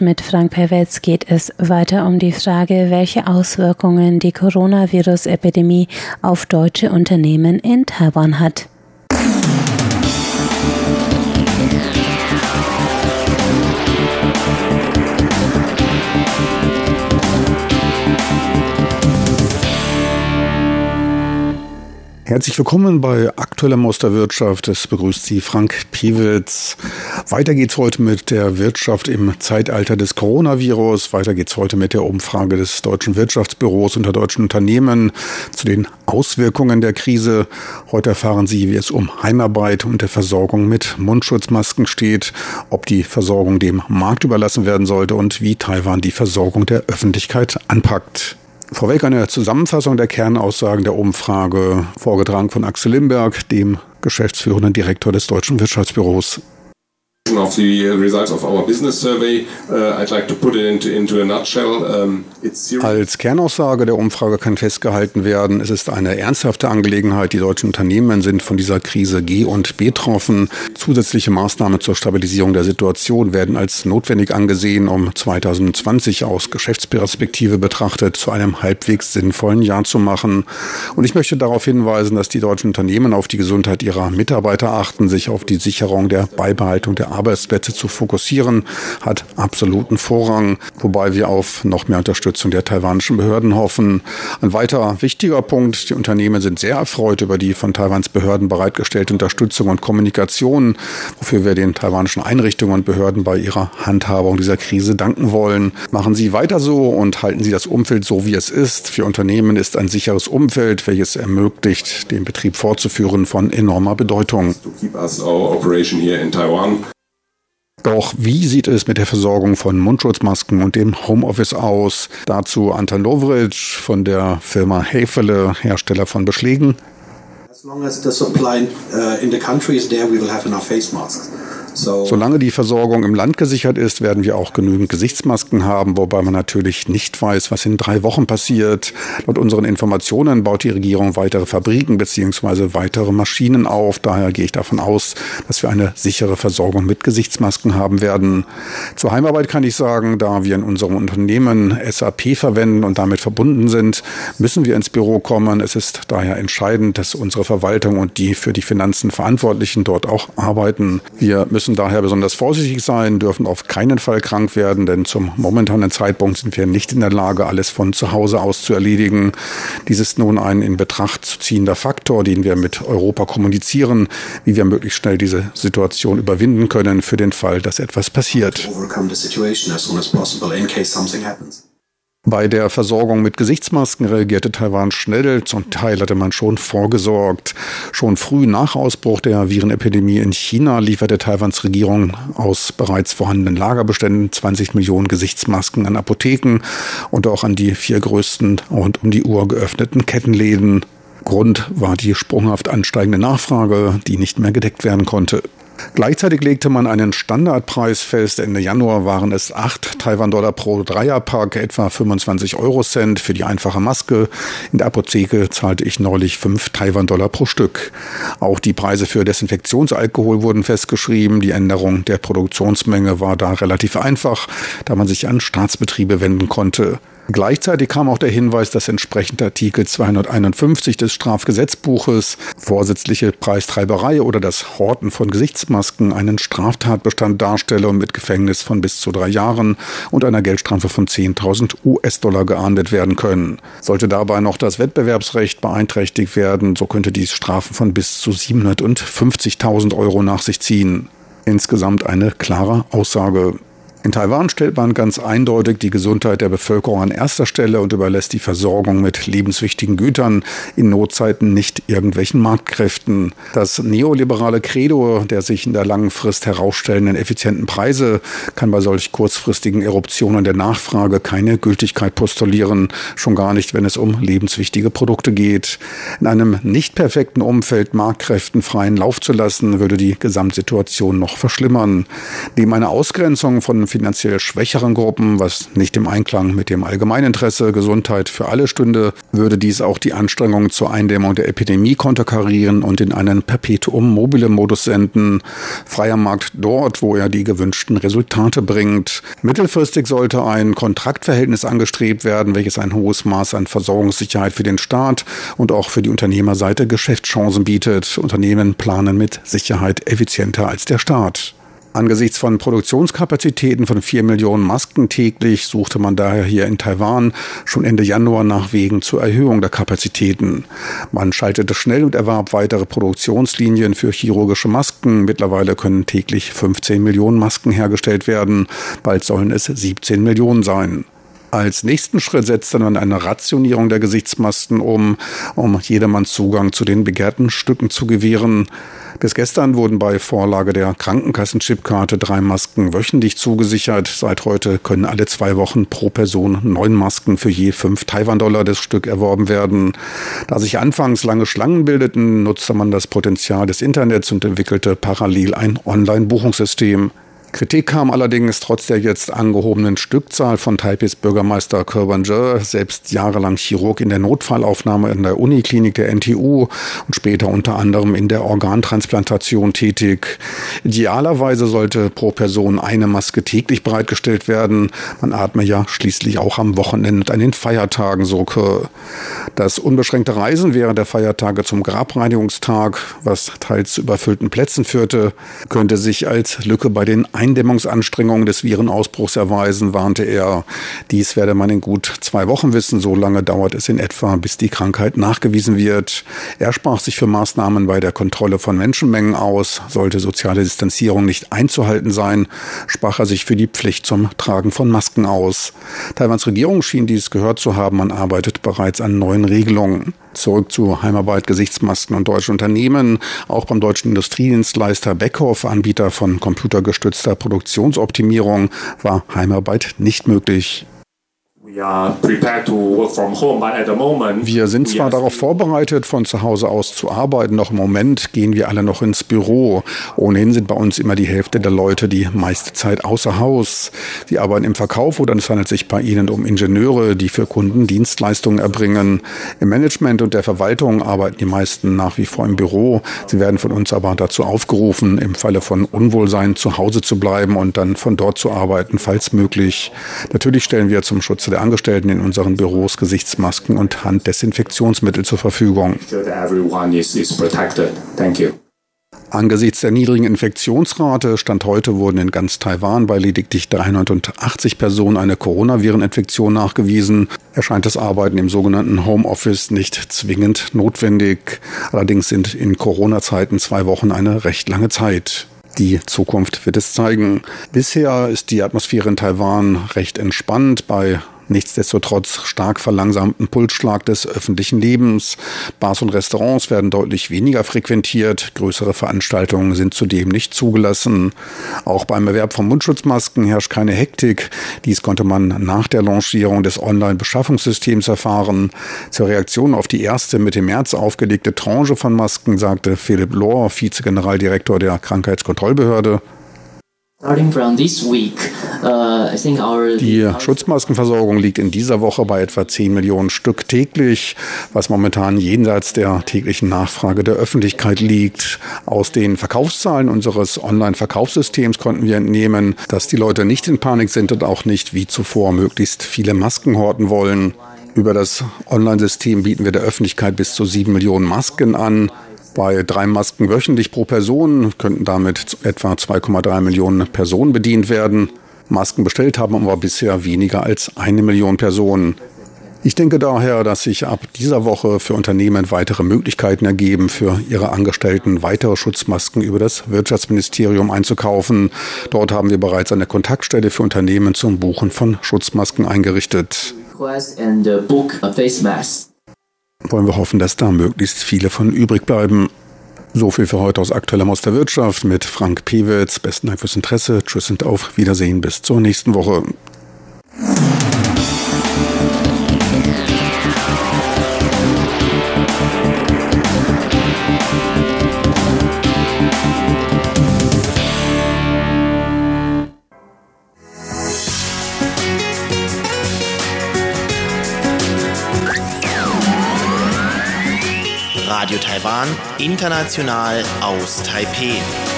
Mit Frank Perwetz geht es weiter um die Frage, welche Auswirkungen die Coronavirus-Epidemie auf deutsche Unternehmen in Taiwan hat. Herzlich willkommen bei Aktueller aus der Wirtschaft. Es begrüßt Sie Frank Piewitz. Weiter geht's heute mit der Wirtschaft im Zeitalter des Coronavirus. Weiter geht's heute mit der Umfrage des Deutschen Wirtschaftsbüros unter deutschen Unternehmen zu den Auswirkungen der Krise. Heute erfahren Sie, wie es um Heimarbeit und der Versorgung mit Mundschutzmasken steht, ob die Versorgung dem Markt überlassen werden sollte und wie Taiwan die Versorgung der Öffentlichkeit anpackt. Vorweg eine Zusammenfassung der Kernaussagen der Umfrage, vorgetragen von Axel Limberg, dem geschäftsführenden Direktor des Deutschen Wirtschaftsbüros. Of the results of our business survey, uh, I'd like to put it into, into a nutshell. Um, Als Kernaussage der Umfrage kann festgehalten werden, es ist eine ernsthafte Angelegenheit. Die deutschen Unternehmen sind von dieser Krise G und betroffen. Zusätzliche Maßnahmen zur Stabilisierung der Situation werden als notwendig angesehen, um 2020 aus Geschäftsperspektive betrachtet zu einem halbwegs sinnvollen Jahr zu machen. Und ich möchte darauf hinweisen, dass die deutschen Unternehmen auf die Gesundheit ihrer Mitarbeiter achten, sich auf die Sicherung der Beibehaltung der Arbeitsplätze zu fokussieren, hat absoluten Vorrang, wobei wir auf noch mehr Unterstützung der taiwanischen Behörden hoffen. Ein weiter wichtiger Punkt, die Unternehmen sind sehr erfreut über die von Taiwans Behörden bereitgestellte Unterstützung und Kommunikation, wofür wir den taiwanischen Einrichtungen und Behörden bei ihrer Handhabung dieser Krise danken wollen. Machen Sie weiter so und halten Sie das Umfeld so, wie es ist. Für Unternehmen ist ein sicheres Umfeld, welches ermöglicht, den Betrieb fortzuführen, von enormer Bedeutung. Doch wie sieht es mit der Versorgung von Mundschutzmasken und dem Homeoffice aus? Dazu Anton Lovric von der Firma Hefele, Hersteller von Beschlägen. As long as the supply uh, in the country is there, we will have enough face masks. Solange die Versorgung im Land gesichert ist, werden wir auch genügend Gesichtsmasken haben, wobei man natürlich nicht weiß, was in drei Wochen passiert. Laut unseren Informationen baut die Regierung weitere Fabriken bzw. weitere Maschinen auf. Daher gehe ich davon aus, dass wir eine sichere Versorgung mit Gesichtsmasken haben werden. Zur Heimarbeit kann ich sagen, da wir in unserem Unternehmen SAP verwenden und damit verbunden sind, müssen wir ins Büro kommen. Es ist daher entscheidend, dass unsere Verwaltung und die für die Finanzen Verantwortlichen dort auch arbeiten. Wir müssen müssen daher besonders vorsichtig sein, dürfen auf keinen Fall krank werden, denn zum momentanen Zeitpunkt sind wir nicht in der Lage, alles von zu Hause aus zu erledigen. Dies ist nun ein in Betracht zu ziehender Faktor, den wir mit Europa kommunizieren, wie wir möglichst schnell diese Situation überwinden können für den Fall, dass etwas passiert. Bei der Versorgung mit Gesichtsmasken reagierte Taiwan schnell. Zum Teil hatte man schon vorgesorgt. Schon früh nach Ausbruch der Virenepidemie in China lieferte Taiwans Regierung aus bereits vorhandenen Lagerbeständen 20 Millionen Gesichtsmasken an Apotheken und auch an die vier größten und um die Uhr geöffneten Kettenläden. Grund war die sprunghaft ansteigende Nachfrage, die nicht mehr gedeckt werden konnte. Gleichzeitig legte man einen Standardpreis fest. Ende Januar waren es 8 Taiwan-Dollar pro Dreierpack, etwa 25 Eurocent für die einfache Maske. In der Apotheke zahlte ich neulich 5 Taiwan-Dollar pro Stück. Auch die Preise für Desinfektionsalkohol wurden festgeschrieben. Die Änderung der Produktionsmenge war da relativ einfach, da man sich an Staatsbetriebe wenden konnte. Gleichzeitig kam auch der Hinweis, dass entsprechend Artikel 251 des Strafgesetzbuches vorsätzliche Preistreiberei oder das Horten von Gesichtsmasken einen Straftatbestand darstelle und mit Gefängnis von bis zu drei Jahren und einer Geldstrafe von 10.000 US-Dollar geahndet werden können. Sollte dabei noch das Wettbewerbsrecht beeinträchtigt werden, so könnte dies Strafen von bis zu 750.000 Euro nach sich ziehen. Insgesamt eine klare Aussage. In Taiwan stellt man ganz eindeutig die Gesundheit der Bevölkerung an erster Stelle und überlässt die Versorgung mit lebenswichtigen Gütern in Notzeiten nicht irgendwelchen Marktkräften. Das neoliberale Credo der sich in der langen Frist herausstellenden effizienten Preise kann bei solch kurzfristigen Eruptionen der Nachfrage keine Gültigkeit postulieren, schon gar nicht, wenn es um lebenswichtige Produkte geht. In einem nicht perfekten Umfeld Marktkräften freien Lauf zu lassen, würde die Gesamtsituation noch verschlimmern. Neben einer Ausgrenzung von finanziell schwächeren Gruppen, was nicht im Einklang mit dem Allgemeininteresse Gesundheit für alle stünde, würde dies auch die Anstrengungen zur Eindämmung der Epidemie konterkarieren und in einen Perpetuum mobile Modus senden. Freier Markt dort, wo er die gewünschten Resultate bringt. Mittelfristig sollte ein Kontraktverhältnis angestrebt werden, welches ein hohes Maß an Versorgungssicherheit für den Staat und auch für die Unternehmerseite Geschäftschancen bietet. Unternehmen planen mit Sicherheit effizienter als der Staat. Angesichts von Produktionskapazitäten von vier Millionen Masken täglich suchte man daher hier in Taiwan schon Ende Januar nach Wegen zur Erhöhung der Kapazitäten. Man schaltete schnell und erwarb weitere Produktionslinien für chirurgische Masken. Mittlerweile können täglich 15 Millionen Masken hergestellt werden. Bald sollen es 17 Millionen sein. Als nächsten Schritt setzte man eine Rationierung der Gesichtsmasken um, um jedermann Zugang zu den begehrten Stücken zu gewähren. Bis gestern wurden bei Vorlage der Krankenkassenchipkarte drei Masken wöchentlich zugesichert. Seit heute können alle zwei Wochen pro Person neun Masken für je fünf Taiwan-Dollar das Stück erworben werden. Da sich anfangs lange Schlangen bildeten, nutzte man das Potenzial des Internets und entwickelte parallel ein Online-Buchungssystem. Kritik kam allerdings trotz der jetzt angehobenen Stückzahl von Taipis Bürgermeister Kerwan Je, selbst jahrelang Chirurg in der Notfallaufnahme in der Uniklinik der NTU und später unter anderem in der Organtransplantation tätig. Idealerweise sollte pro Person eine Maske täglich bereitgestellt werden. Man atme ja schließlich auch am Wochenende und an den Feiertagen so. Das unbeschränkte Reisen während der Feiertage zum Grabreinigungstag, was teils zu überfüllten Plätzen führte, könnte sich als Lücke bei den Eindämmungsanstrengungen des Virenausbruchs erweisen, warnte er. Dies werde man in gut zwei Wochen wissen. So lange dauert es in etwa, bis die Krankheit nachgewiesen wird. Er sprach sich für Maßnahmen bei der Kontrolle von Menschenmengen aus. Sollte soziale Distanzierung nicht einzuhalten sein, sprach er sich für die Pflicht zum Tragen von Masken aus. Taiwans Regierung schien dies gehört zu haben. Man arbeitet bereits an neuen Regelungen. Zurück zu Heimarbeit, Gesichtsmasken und deutschen Unternehmen. Auch beim deutschen Industriedienstleister Beckhoff, Anbieter von computergestützter Produktionsoptimierung, war Heimarbeit nicht möglich. Wir sind zwar darauf vorbereitet, von zu Hause aus zu arbeiten, doch im Moment gehen wir alle noch ins Büro. Ohnehin sind bei uns immer die Hälfte der Leute die meiste Zeit außer Haus. Sie arbeiten im Verkauf oder es handelt sich bei ihnen um Ingenieure, die für Kunden Dienstleistungen erbringen. Im Management und der Verwaltung arbeiten die meisten nach wie vor im Büro. Sie werden von uns aber dazu aufgerufen, im Falle von Unwohlsein zu Hause zu bleiben und dann von dort zu arbeiten, falls möglich. Natürlich stellen wir zum Schutze der Angestellten in unseren Büros Gesichtsmasken und Handdesinfektionsmittel zur Verfügung. Angesichts der niedrigen Infektionsrate Stand heute wurden in ganz Taiwan bei lediglich 380 Personen eine Coronavireninfektion nachgewiesen. Erscheint das Arbeiten im sogenannten Homeoffice nicht zwingend notwendig. Allerdings sind in Corona-Zeiten zwei Wochen eine recht lange Zeit. Die Zukunft wird es zeigen. Bisher ist die Atmosphäre in Taiwan recht entspannt bei nichtsdestotrotz stark verlangsamten Pulsschlag des öffentlichen Lebens. Bars und Restaurants werden deutlich weniger frequentiert, größere Veranstaltungen sind zudem nicht zugelassen. Auch beim Erwerb von Mundschutzmasken herrscht keine Hektik. Dies konnte man nach der Lancierung des Online-Beschaffungssystems erfahren. Zur Reaktion auf die erste Mitte März aufgelegte Tranche von Masken sagte Philipp Lohr, Vizegeneraldirektor der Krankheitskontrollbehörde, die Schutzmaskenversorgung liegt in dieser Woche bei etwa 10 Millionen Stück täglich, was momentan jenseits der täglichen Nachfrage der Öffentlichkeit liegt. Aus den Verkaufszahlen unseres Online-Verkaufssystems konnten wir entnehmen, dass die Leute nicht in Panik sind und auch nicht wie zuvor möglichst viele Masken horten wollen. Über das Online-System bieten wir der Öffentlichkeit bis zu 7 Millionen Masken an. Bei drei Masken wöchentlich pro Person könnten damit etwa 2,3 Millionen Personen bedient werden. Masken bestellt haben aber bisher weniger als eine Million Personen. Ich denke daher, dass sich ab dieser Woche für Unternehmen weitere Möglichkeiten ergeben, für ihre Angestellten weitere Schutzmasken über das Wirtschaftsministerium einzukaufen. Dort haben wir bereits eine Kontaktstelle für Unternehmen zum Buchen von Schutzmasken eingerichtet wollen wir hoffen, dass da möglichst viele von übrig bleiben. So viel für heute aus aktuellem aus der Wirtschaft mit Frank Pewitz. Besten Dank fürs Interesse. Tschüss und auf Wiedersehen. Bis zur nächsten Woche. Taiwan, international aus Taipeh.